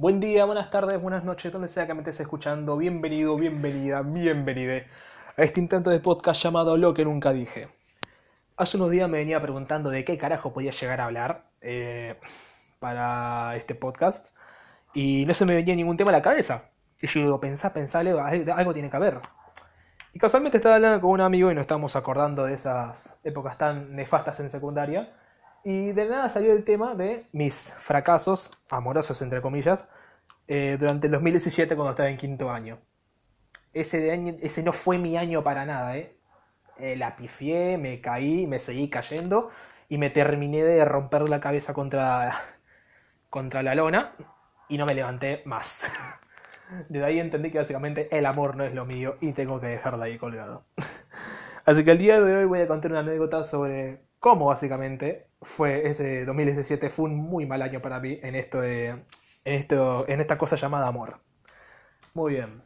Buen día, buenas tardes, buenas noches, donde sea que me estés escuchando. Bienvenido, bienvenida, bienvenide a este intento de podcast llamado Lo que nunca dije. Hace unos días me venía preguntando de qué carajo podía llegar a hablar eh, para este podcast y no se me venía ningún tema a la cabeza. Y yo digo, pensá, pensá, algo, algo tiene que haber. Y casualmente estaba hablando con un amigo y nos estábamos acordando de esas épocas tan nefastas en secundaria. Y de nada salió el tema de mis fracasos, amorosos entre comillas, eh, durante el 2017 cuando estaba en quinto año. Ese, ese no fue mi año para nada, ¿eh? eh la pifié, me caí, me seguí cayendo y me terminé de romper la cabeza contra, contra la lona y no me levanté más. Desde ahí entendí que básicamente el amor no es lo mío y tengo que dejarla ahí colgado. Así que el día de hoy voy a contar una anécdota sobre cómo básicamente fue ese 2017 fue un muy mal año para mí en esto de en esto en esta cosa llamada amor. Muy bien.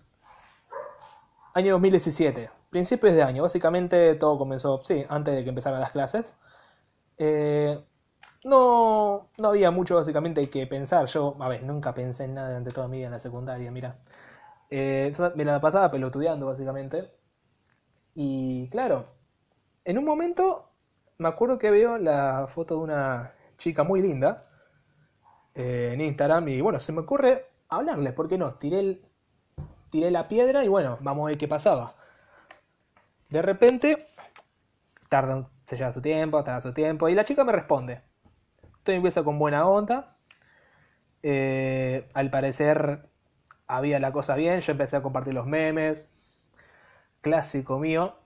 Año 2017, principios de año, básicamente todo comenzó, sí, antes de que empezaran las clases. Eh, no, no había mucho básicamente que pensar. Yo, a ver, nunca pensé en nada durante toda mi vida en la secundaria, mira. Eh, me la pasaba pelotudeando básicamente. Y claro, en un momento me acuerdo que veo la foto de una chica muy linda eh, en Instagram y bueno, se me ocurre hablarle, ¿por qué no? Tiré, el, tiré la piedra y bueno, vamos a ver qué pasaba. De repente, tarda, se lleva su tiempo, tarda su tiempo y la chica me responde. Estoy empieza con buena onda. Eh, al parecer había la cosa bien, yo empecé a compartir los memes, clásico mío.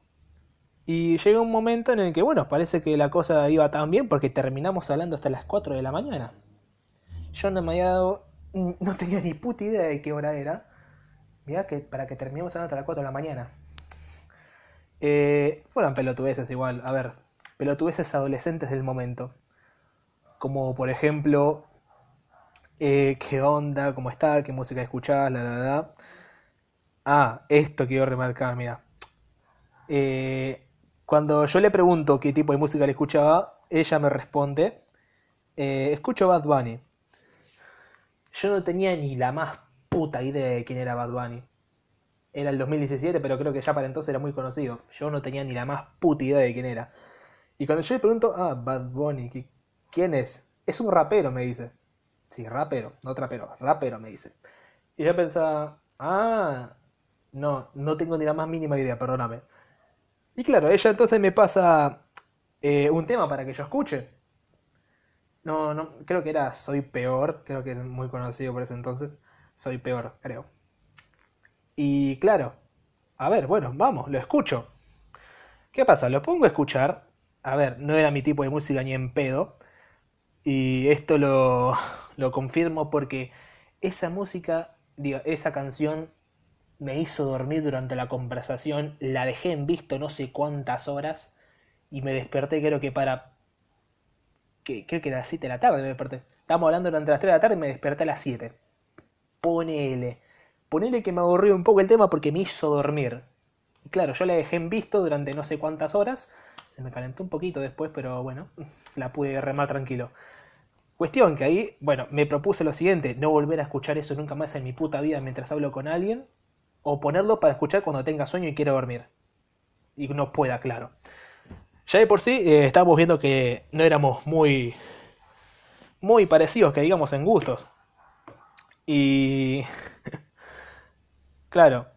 Y llega un momento en el que, bueno, parece que la cosa iba tan bien porque terminamos hablando hasta las 4 de la mañana. Yo no me había dado, no tenía ni puta idea de qué hora era. Mirá que para que terminemos hablando hasta las 4 de la mañana. Eh, fueron pelotudeces igual, a ver, pelotudeces adolescentes del momento. Como por ejemplo, eh, qué onda, cómo está, qué música escuchás, la, la, la. Ah, esto quiero remarcar, mira. Eh, cuando yo le pregunto qué tipo de música le escuchaba, ella me responde, eh, escucho Bad Bunny. Yo no tenía ni la más puta idea de quién era Bad Bunny. Era el 2017, pero creo que ya para entonces era muy conocido. Yo no tenía ni la más puta idea de quién era. Y cuando yo le pregunto, ah, Bad Bunny, ¿quién es? Es un rapero, me dice. Sí, rapero, no trapero, rapero, me dice. Y yo pensaba, ah, no, no tengo ni la más mínima idea, perdóname. Y claro, ella entonces me pasa eh, un tema para que yo escuche. No, no, creo que era Soy Peor, creo que es muy conocido por ese entonces. Soy Peor, creo. Y claro, a ver, bueno, vamos, lo escucho. ¿Qué pasa? Lo pongo a escuchar. A ver, no era mi tipo de música ni en pedo. Y esto lo, lo confirmo porque esa música, esa canción me hizo dormir durante la conversación, la dejé en visto no sé cuántas horas y me desperté creo que para... Creo que a las 7 de la tarde me desperté. Estábamos hablando durante las 3 de la tarde y me desperté a las 7. Ponele. Ponele que me aburrió un poco el tema porque me hizo dormir. Y claro, yo la dejé en visto durante no sé cuántas horas. Se me calentó un poquito después, pero bueno, la pude remar tranquilo. Cuestión que ahí, bueno, me propuse lo siguiente, no volver a escuchar eso nunca más en mi puta vida mientras hablo con alguien o ponerlo para escuchar cuando tenga sueño y quiera dormir. Y no pueda, claro. Ya de por sí eh, estábamos viendo que no éramos muy muy parecidos, que digamos, en gustos. Y claro,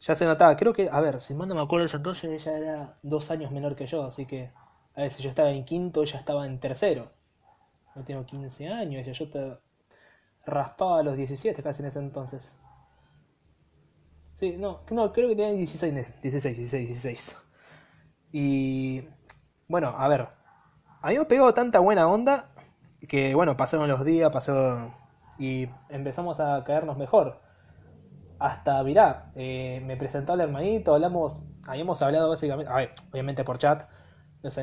ya se notaba, creo que, a ver, si mal no me acuerdo ese entonces, ella era dos años menor que yo, así que, a ver, si yo estaba en quinto, ella estaba en tercero. No tengo 15 años, ella yo te raspaba a los 17 casi en ese entonces. No, no, creo que tenía 16, 16, 16, 16. Y bueno, a ver, a mí me pegó tanta buena onda que bueno, pasaron los días, pasó y empezamos a caernos mejor. Hasta, mirá, eh, me presentó al hermanito, hablamos, habíamos hablado básicamente, a obviamente por chat,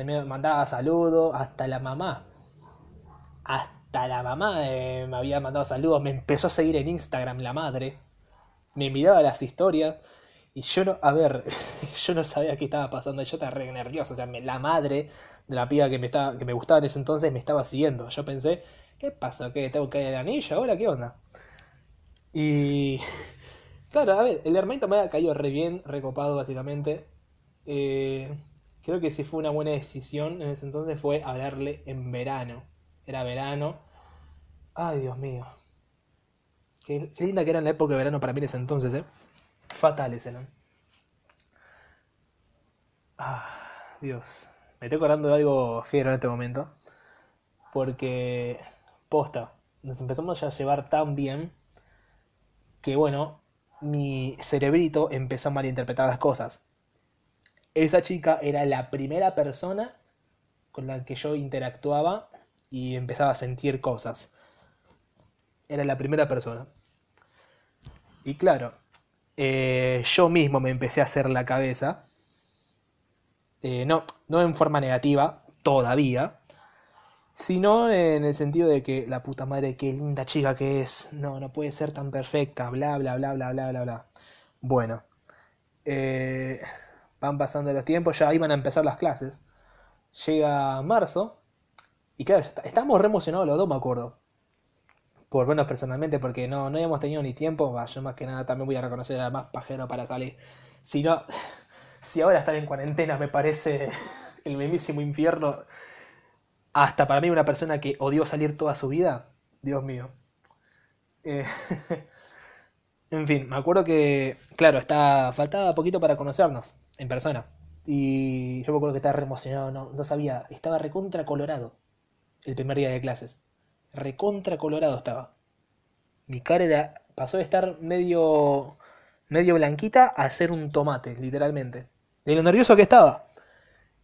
me mandaba saludos, hasta la mamá, hasta la mamá eh, me había mandado saludos, me empezó a seguir en Instagram la madre, me miraba las historias y yo no, a ver, yo no sabía qué estaba pasando, yo estaba re nervioso, o sea, la madre de la piba que me, estaba, que me gustaba en ese entonces me estaba siguiendo. Yo pensé, ¿qué pasa? ¿Qué tengo que ir al anillo ahora? ¿Qué onda? Y. Claro, a ver, el hermanito me ha caído re bien, recopado básicamente. Eh, creo que si fue una buena decisión en ese entonces fue hablarle en verano. Era verano. Ay, Dios mío. Qué, linda que era en la época de verano para mí en ese entonces, ¿eh? Fatales eran. Ah, Dios. Me estoy acordando de algo fiero en este momento. Porque, posta, nos empezamos ya a llevar tan bien que, bueno, mi cerebrito empezó a malinterpretar las cosas. Esa chica era la primera persona con la que yo interactuaba y empezaba a sentir cosas. Era la primera persona. Y claro, eh, yo mismo me empecé a hacer la cabeza. Eh, no, no en forma negativa, todavía. Sino en el sentido de que la puta madre, qué linda chica que es. No, no puede ser tan perfecta. Bla, bla, bla, bla, bla, bla, bla. Bueno. eh, van pasando los tiempos, ya iban a empezar las clases. Llega marzo. Y claro, está- estábamos re emocionados los dos, me acuerdo. Por vernos personalmente, porque no, no habíamos tenido ni tiempo. Yo más que nada también voy a reconocer al más pajero para salir. Si no, si ahora estar en cuarentena me parece el mismísimo infierno, hasta para mí una persona que odió salir toda su vida, Dios mío. Eh, en fin, me acuerdo que, claro, está, faltaba poquito para conocernos en persona. Y yo me acuerdo que estaba re emocionado, no, no sabía, estaba recontra colorado el primer día de clases. Recontra colorado estaba. Mi cara era, pasó de estar medio, medio blanquita a ser un tomate, literalmente. De lo nervioso que estaba.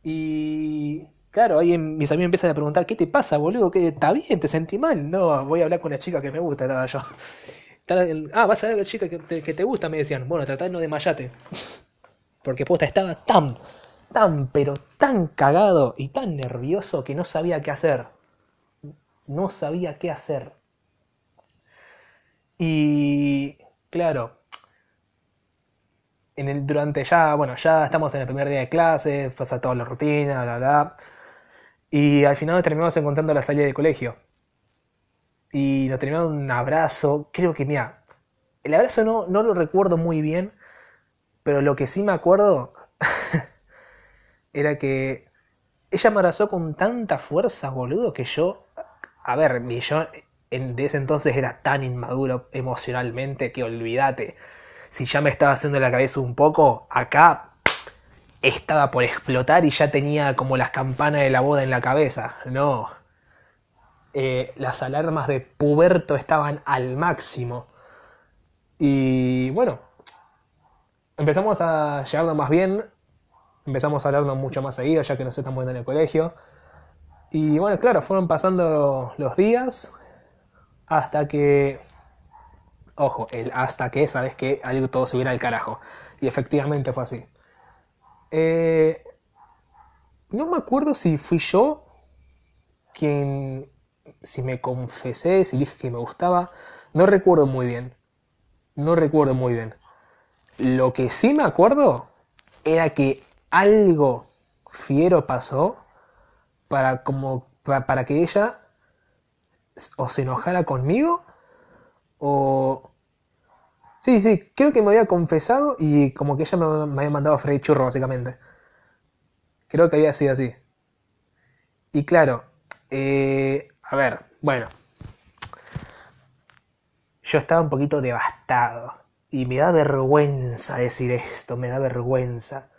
Y claro, ahí em- mis amigos empiezan a preguntar, ¿qué te pasa, boludo? ¿Qué, ¿Está bien? ¿Te sentí mal? No, voy a hablar con la chica que me gusta, nada yo. Ah, vas a ver a la chica que te, que te gusta, me decían. Bueno, tratá de no desmayate. Porque posta estaba tan, tan, pero tan cagado y tan nervioso que no sabía qué hacer. No sabía qué hacer. Y claro, en el, durante ya, bueno, ya estamos en el primer día de clase, pasa toda la rutina, bla, bla. Y al final nos terminamos encontrando la salida de colegio. Y nos terminamos un abrazo. Creo que, mira, el abrazo no, no lo recuerdo muy bien, pero lo que sí me acuerdo era que ella me abrazó con tanta fuerza, boludo, que yo, a ver, yo en, de ese entonces era tan inmaduro emocionalmente que olvídate. Si ya me estaba haciendo la cabeza un poco, acá estaba por explotar y ya tenía como las campanas de la boda en la cabeza. No, eh, las alarmas de puberto estaban al máximo. Y bueno, empezamos a llevarnos más bien, empezamos a hablarnos mucho más seguido ya que nos estamos viendo en el colegio. Y bueno, claro, fueron pasando los días hasta que, ojo, el hasta que, sabes que algo todo se hubiera al carajo. Y efectivamente fue así. Eh, no me acuerdo si fui yo quien, si me confesé, si dije que me gustaba, no recuerdo muy bien, no recuerdo muy bien. Lo que sí me acuerdo era que algo fiero pasó para como pa- para que ella o se enojara conmigo o sí, sí, creo que me había confesado y como que ella me, me había mandado a freír churro básicamente. Creo que había sido así. Y claro, eh, a ver, bueno, yo estaba un poquito devastado y me da vergüenza decir esto, me da vergüenza.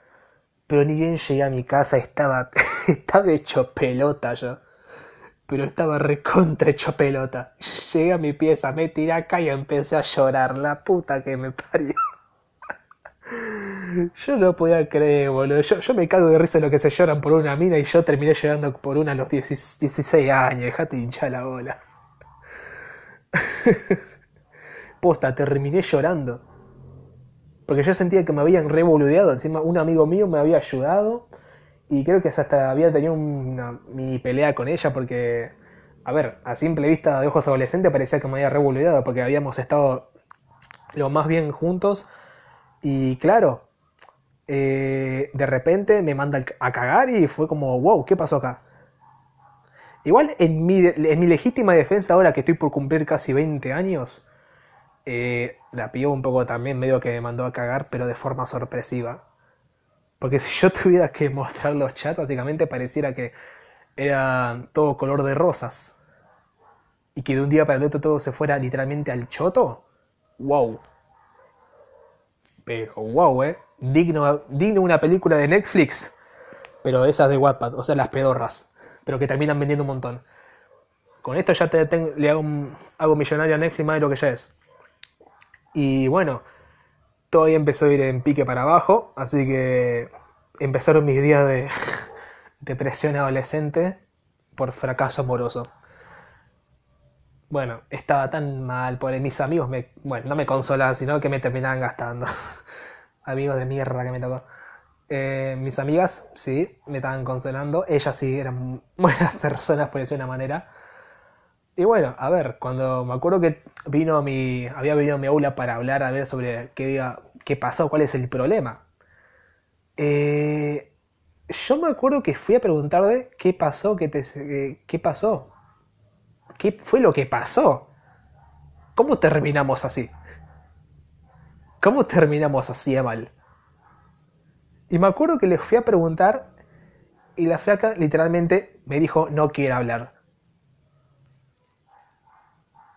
Pero ni bien llegué a mi casa estaba, estaba hecho pelota yo. Pero estaba recontra hecho pelota. Llegué a mi pieza, me tiré acá y empecé a llorar. La puta que me parió. Yo no podía creer, boludo. Yo, yo me cago de risa en lo que se lloran por una mina y yo terminé llorando por una a los 10 16 años. Dejate de hinchar la bola. Posta, terminé llorando. Porque yo sentía que me habían revoludeado. Encima, un amigo mío me había ayudado. Y creo que hasta había tenido una mini pelea con ella. Porque, a ver, a simple vista de ojos adolescentes parecía que me había revoludeado. Porque habíamos estado lo más bien juntos. Y claro, eh, de repente me manda a cagar y fue como, wow, ¿qué pasó acá? Igual en mi, en mi legítima defensa ahora que estoy por cumplir casi 20 años, eh, la pilló un poco también, medio que me mandó a cagar, pero de forma sorpresiva. Porque si yo tuviera que mostrar los chats, básicamente pareciera que era todo color de rosas. Y que de un día para el otro todo se fuera literalmente al choto. ¡Wow! Pero wow, eh. Digno, digno una película de Netflix. Pero esas de Wattpad, o sea, las pedorras. Pero que terminan vendiendo un montón. Con esto ya te, le hago, hago millonario a Netflix más de lo que ya es. Y bueno, todo ahí empezó a ir en pique para abajo. Así que empezaron mis días de depresión adolescente por fracaso amoroso. Bueno, estaba tan mal, por mis amigos me, bueno, no me consolaban, sino que me terminaban gastando. amigos de mierda que me tocó. Eh, mis amigas, sí, me estaban consolando. Ellas sí, eran buenas personas, por decir una manera. Y bueno, a ver, cuando me acuerdo que vino mi, había venido mi aula para hablar a ver sobre qué, qué pasó, cuál es el problema. Eh, yo me acuerdo que fui a preguntarle qué pasó, qué, te, qué pasó. ¿Qué fue lo que pasó? ¿Cómo terminamos así? ¿Cómo terminamos así de mal? Y me acuerdo que le fui a preguntar y la flaca literalmente me dijo no quiero hablar.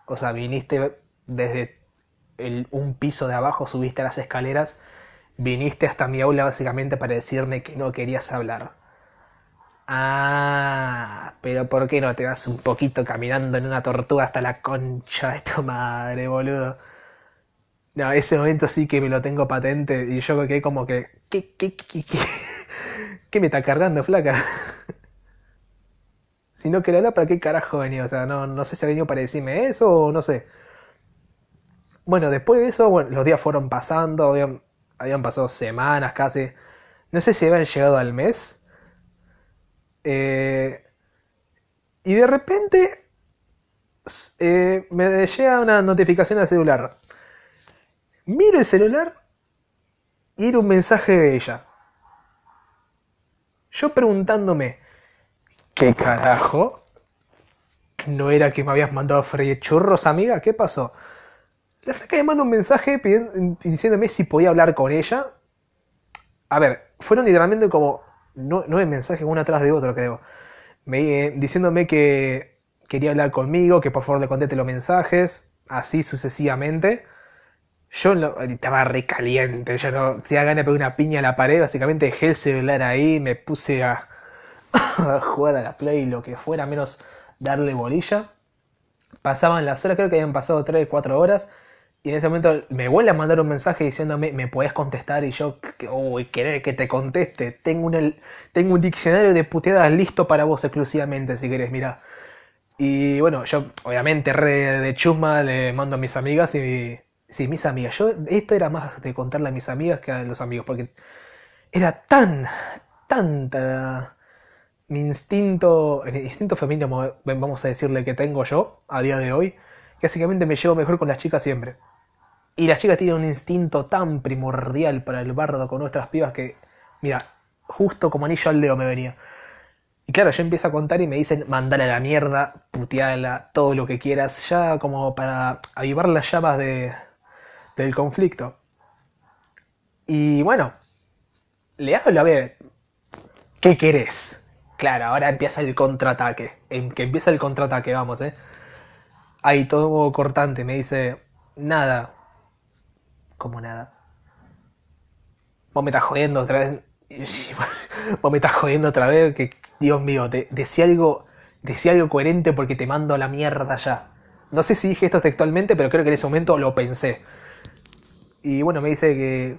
O sea, viniste desde un piso de abajo, subiste a las escaleras, viniste hasta mi aula básicamente para decirme que no querías hablar. Ah, pero ¿por qué no te vas un poquito caminando en una tortuga hasta la concha de tu madre, boludo? No, ese momento sí que me lo tengo patente y yo quedé como que... ¿Qué, qué, qué, qué, qué me está cargando, flaca? Si no quería hablar, ¿para qué carajo venía? O sea, no, no sé si ha venido para decirme eso o no sé. Bueno, después de eso, bueno, los días fueron pasando, habían, habían pasado semanas casi. No sé si habían llegado al mes. Eh, y de repente eh, me llega una notificación al celular. Miro el celular y era un mensaje de ella. Yo preguntándome, ¿qué carajo? ¿No era que me habías mandado a freír churros, amiga? ¿Qué pasó? La flaca me manda un mensaje diciéndome si podía hablar con ella. A ver, fueron literalmente como no, nueve mensajes uno atrás de otro, creo. Me, eh, diciéndome que quería hablar conmigo, que por favor le conteste los mensajes, así sucesivamente. Yo estaba recaliente, yo no tenía ganas de pegar una piña a la pared, básicamente dejé el celular ahí, me puse a jugar a la play, lo que fuera, menos darle bolilla. Pasaban las horas, creo que habían pasado 3, 4 horas, y en ese momento me vuelve a mandar un mensaje diciéndome, ¿me puedes contestar? Y yo, uy, querés que te conteste. Tengo un, tengo un diccionario de puteadas listo para vos exclusivamente, si querés, mira. Y bueno, yo obviamente re de chusma le mando a mis amigas y... Sí, mis amigas. Yo, esto era más de contarle a mis amigas que a los amigos, porque era tan, tanta mi instinto, instinto femenino, vamos a decirle que tengo yo a día de hoy, que básicamente me llevo mejor con las chicas siempre. Y la chica tiene un instinto tan primordial para el bardo con nuestras pibas que, mira, justo como anillo al dedo me venía. Y claro, yo empiezo a contar y me dicen, mandale a la mierda, puteala, todo lo que quieras, ya como para avivar las llamas de, del conflicto. Y bueno, le hablo a ver, ¿qué querés? Claro, ahora empieza el contraataque. En que empieza el contraataque, vamos, eh. Ahí todo cortante, me dice, nada, como nada. Vos me estás jodiendo otra vez. Vos me estás jodiendo otra vez. Que, Dios mío, decía algo. Decía algo coherente porque te mando la mierda ya. No sé si dije esto textualmente, pero creo que en ese momento lo pensé. Y bueno, me dice que.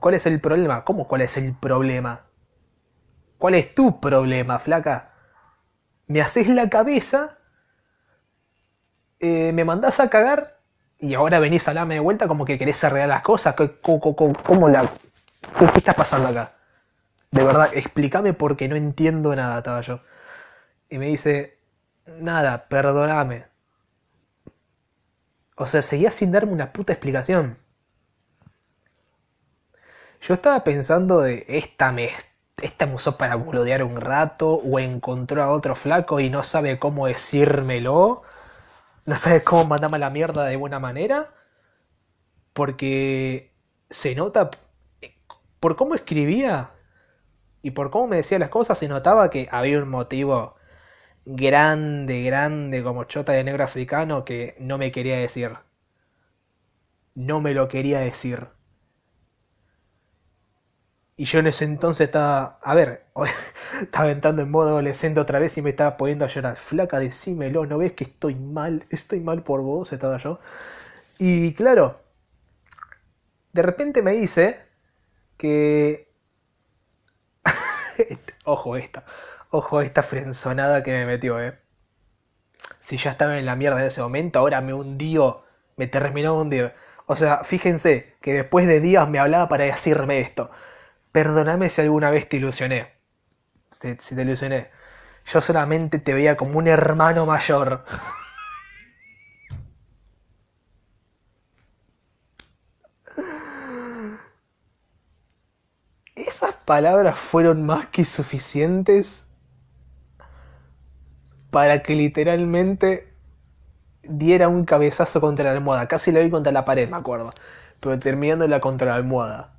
¿Cuál es el problema? ¿Cómo cuál es el problema? ¿Cuál es tu problema, flaca? Me haces la cabeza. Eh, me mandás a cagar y ahora venís a hablarme de vuelta como que querés arreglar las cosas. ¿Cómo, la, qué, está pasando acá? De verdad, explícame porque no entiendo nada, estaba yo. Y me dice, nada, perdóname. O sea, seguía sin darme una puta explicación. Yo estaba pensando de esta me, esta me usó para boludear un rato o encontró a otro flaco y no sabe cómo decírmelo no sabes cómo mandarme a la mierda de buena manera, porque se nota, por cómo escribía y por cómo me decía las cosas, se notaba que había un motivo grande, grande como chota de negro africano que no me quería decir. No me lo quería decir. Y yo en ese entonces estaba, a ver, estaba entrando en modo adolescente otra vez y me estaba poniendo a llorar. Flaca, decímelo, ¿no ves que estoy mal? Estoy mal por vos, estaba yo. Y claro, de repente me dice que... ojo esta, ojo esta frenzonada que me metió, eh. Si ya estaba en la mierda en ese momento, ahora me hundió, me terminó de hundir. O sea, fíjense que después de días me hablaba para decirme esto. Perdóname si alguna vez te ilusioné. Si, te ilusioné. Yo solamente te veía como un hermano mayor. Esas palabras fueron más que suficientes para que literalmente diera un cabezazo contra la almohada. Casi la vi contra la pared, me acuerdo. Pero terminándola contra la almohada.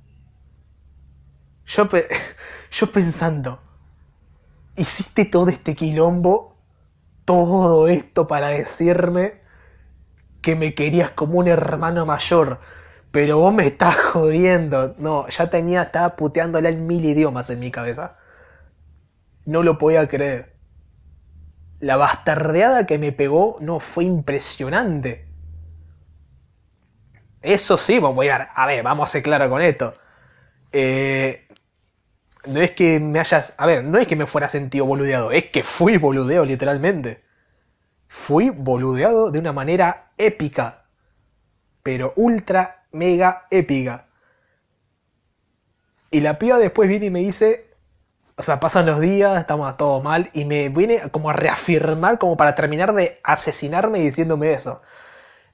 Yo, yo pensando, hiciste todo este quilombo, todo esto para decirme que me querías como un hermano mayor, pero vos me estás jodiendo. No, ya tenía, estaba puteándola en mil idiomas en mi cabeza. No lo podía creer. La bastardeada que me pegó no fue impresionante. Eso sí, voy a, a ver, vamos a ser claro con esto. Eh, no es que me hayas. A ver, no es que me fuera sentido boludeado, es que fui boludeado literalmente. Fui boludeado de una manera épica. Pero ultra, mega épica. Y la piba después viene y me dice. O sea, pasan los días, estamos todos mal. Y me viene como a reafirmar, como para terminar de asesinarme diciéndome eso.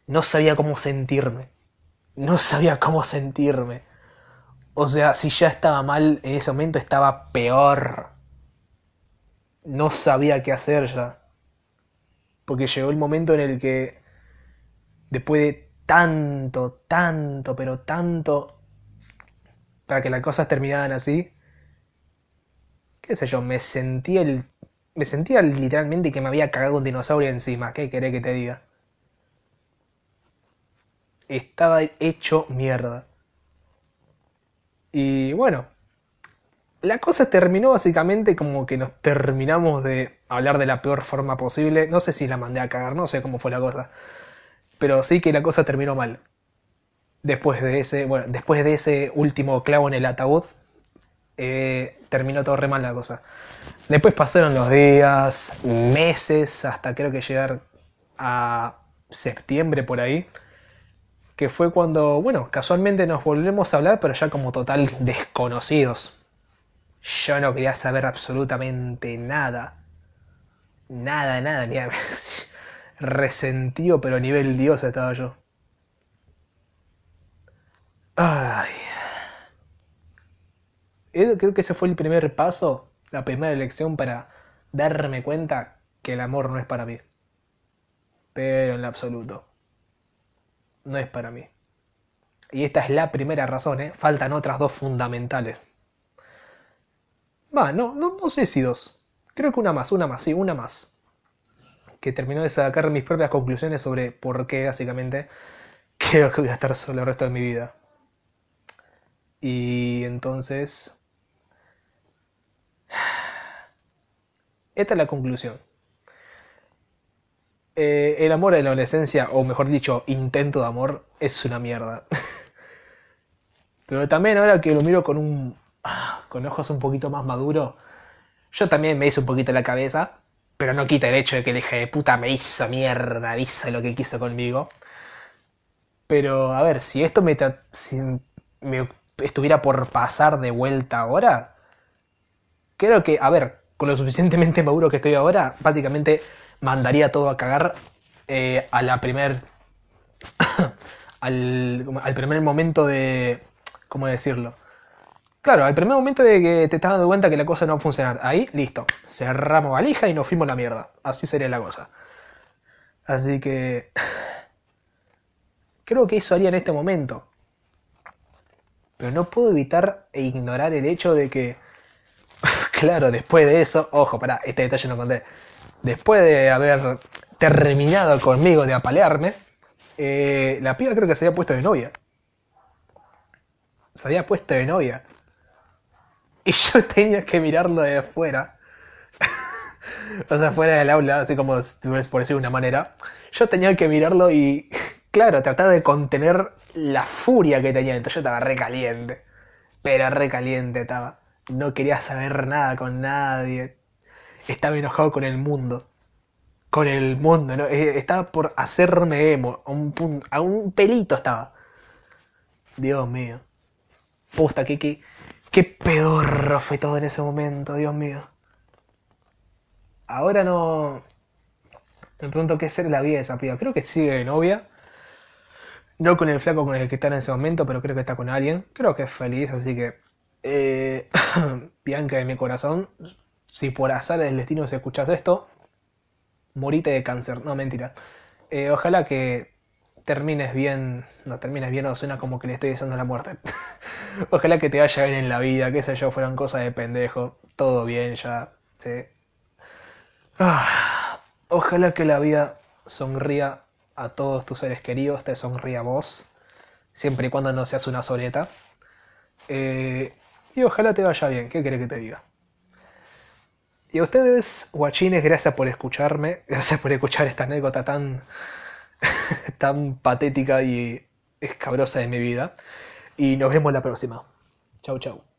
No sabía cómo sentirme. No sabía cómo sentirme. O sea, si ya estaba mal, en ese momento estaba peor. No sabía qué hacer ya. Porque llegó el momento en el que, después de tanto, tanto, pero tanto, para que las cosas terminaran así, qué sé yo, me sentía el... Me sentía literalmente que me había cagado un dinosaurio encima. ¿Qué querés que te diga? Estaba hecho mierda. Y bueno, la cosa terminó básicamente como que nos terminamos de hablar de la peor forma posible. No sé si la mandé a cagar, no sé cómo fue la cosa. Pero sí que la cosa terminó mal. Después de ese, bueno, después de ese último clavo en el ataúd, eh, terminó todo re mal la cosa. Después pasaron los días, meses, hasta creo que llegar a septiembre por ahí que fue cuando, bueno, casualmente nos volvemos a hablar, pero ya como total desconocidos. Yo no quería saber absolutamente nada. Nada, nada, ni resentido, pero a nivel Dios estaba yo. Ay. Creo que ese fue el primer paso, la primera lección para darme cuenta que el amor no es para mí. Pero en absoluto no es para mí. Y esta es la primera razón, ¿eh? Faltan otras dos fundamentales. Va, no, no, no sé si dos. Creo que una más, una más, sí, una más. Que terminó de sacar mis propias conclusiones sobre por qué, básicamente, creo que voy a estar solo el resto de mi vida. Y entonces... Esta es la conclusión. Eh, el amor de la adolescencia, o mejor dicho, intento de amor, es una mierda. Pero también ahora que lo miro con un. Ah, con ojos un poquito más maduros, yo también me hice un poquito la cabeza, pero no quita el hecho de que el hija de puta me hizo mierda, hizo lo que quiso conmigo. Pero, a ver, si esto me, si me estuviera por pasar de vuelta ahora, creo que, a ver, con lo suficientemente maduro que estoy ahora, prácticamente mandaría todo a cagar eh, a la primer al, al, primer momento de cómo decirlo claro al primer momento de que te estás dando cuenta que la cosa no va a funcionar. Ahí listo cerramos valija y nos fuimos la mierda. Así sería la cosa. Así que creo que eso haría en este momento. Pero no puedo evitar e ignorar el hecho de que, claro, después de eso, ojo, pará, este detalle no conté. Después de haber terminado conmigo de apalearme, eh, la piba creo que se había puesto de novia. Se había puesto de novia. Y yo tenía que mirarlo de afuera. o sea, fuera del aula, así como por decir de una manera. Yo tenía que mirarlo y, claro, tratar de contener la furia que tenía. Entonces yo estaba re caliente. Pero re caliente estaba. No quería saber nada con nadie. Estaba enojado con el mundo. Con el mundo, ¿no? Eh, Estaba por hacerme emo. A un, pun- a un pelito estaba. Dios mío. Qué, qué, qué pedorro fue todo en ese momento, Dios mío. Ahora no. Me pregunto qué ser la vida de esa piba. Creo que sigue de novia. No con el flaco con el que está en ese momento, pero creo que está con alguien. Creo que es feliz, así que. Eh, Bianca de mi corazón. Si por azar del destino se escuchas esto, morite de cáncer. No, mentira. Eh, ojalá que termines bien. No termines bien, no suena como que le estoy deseando la muerte. ojalá que te vaya bien en la vida, qué sé yo, fueran cosas de pendejo. Todo bien ya. Sí. Ah, ojalá que la vida sonría a todos tus seres queridos, te sonría a vos, siempre y cuando no seas una soleta. Eh, y ojalá te vaya bien, ¿qué querés que te diga? Y a ustedes, guachines, gracias por escucharme, gracias por escuchar esta anécdota tan, tan patética y escabrosa de mi vida. Y nos vemos la próxima. Chau, chau.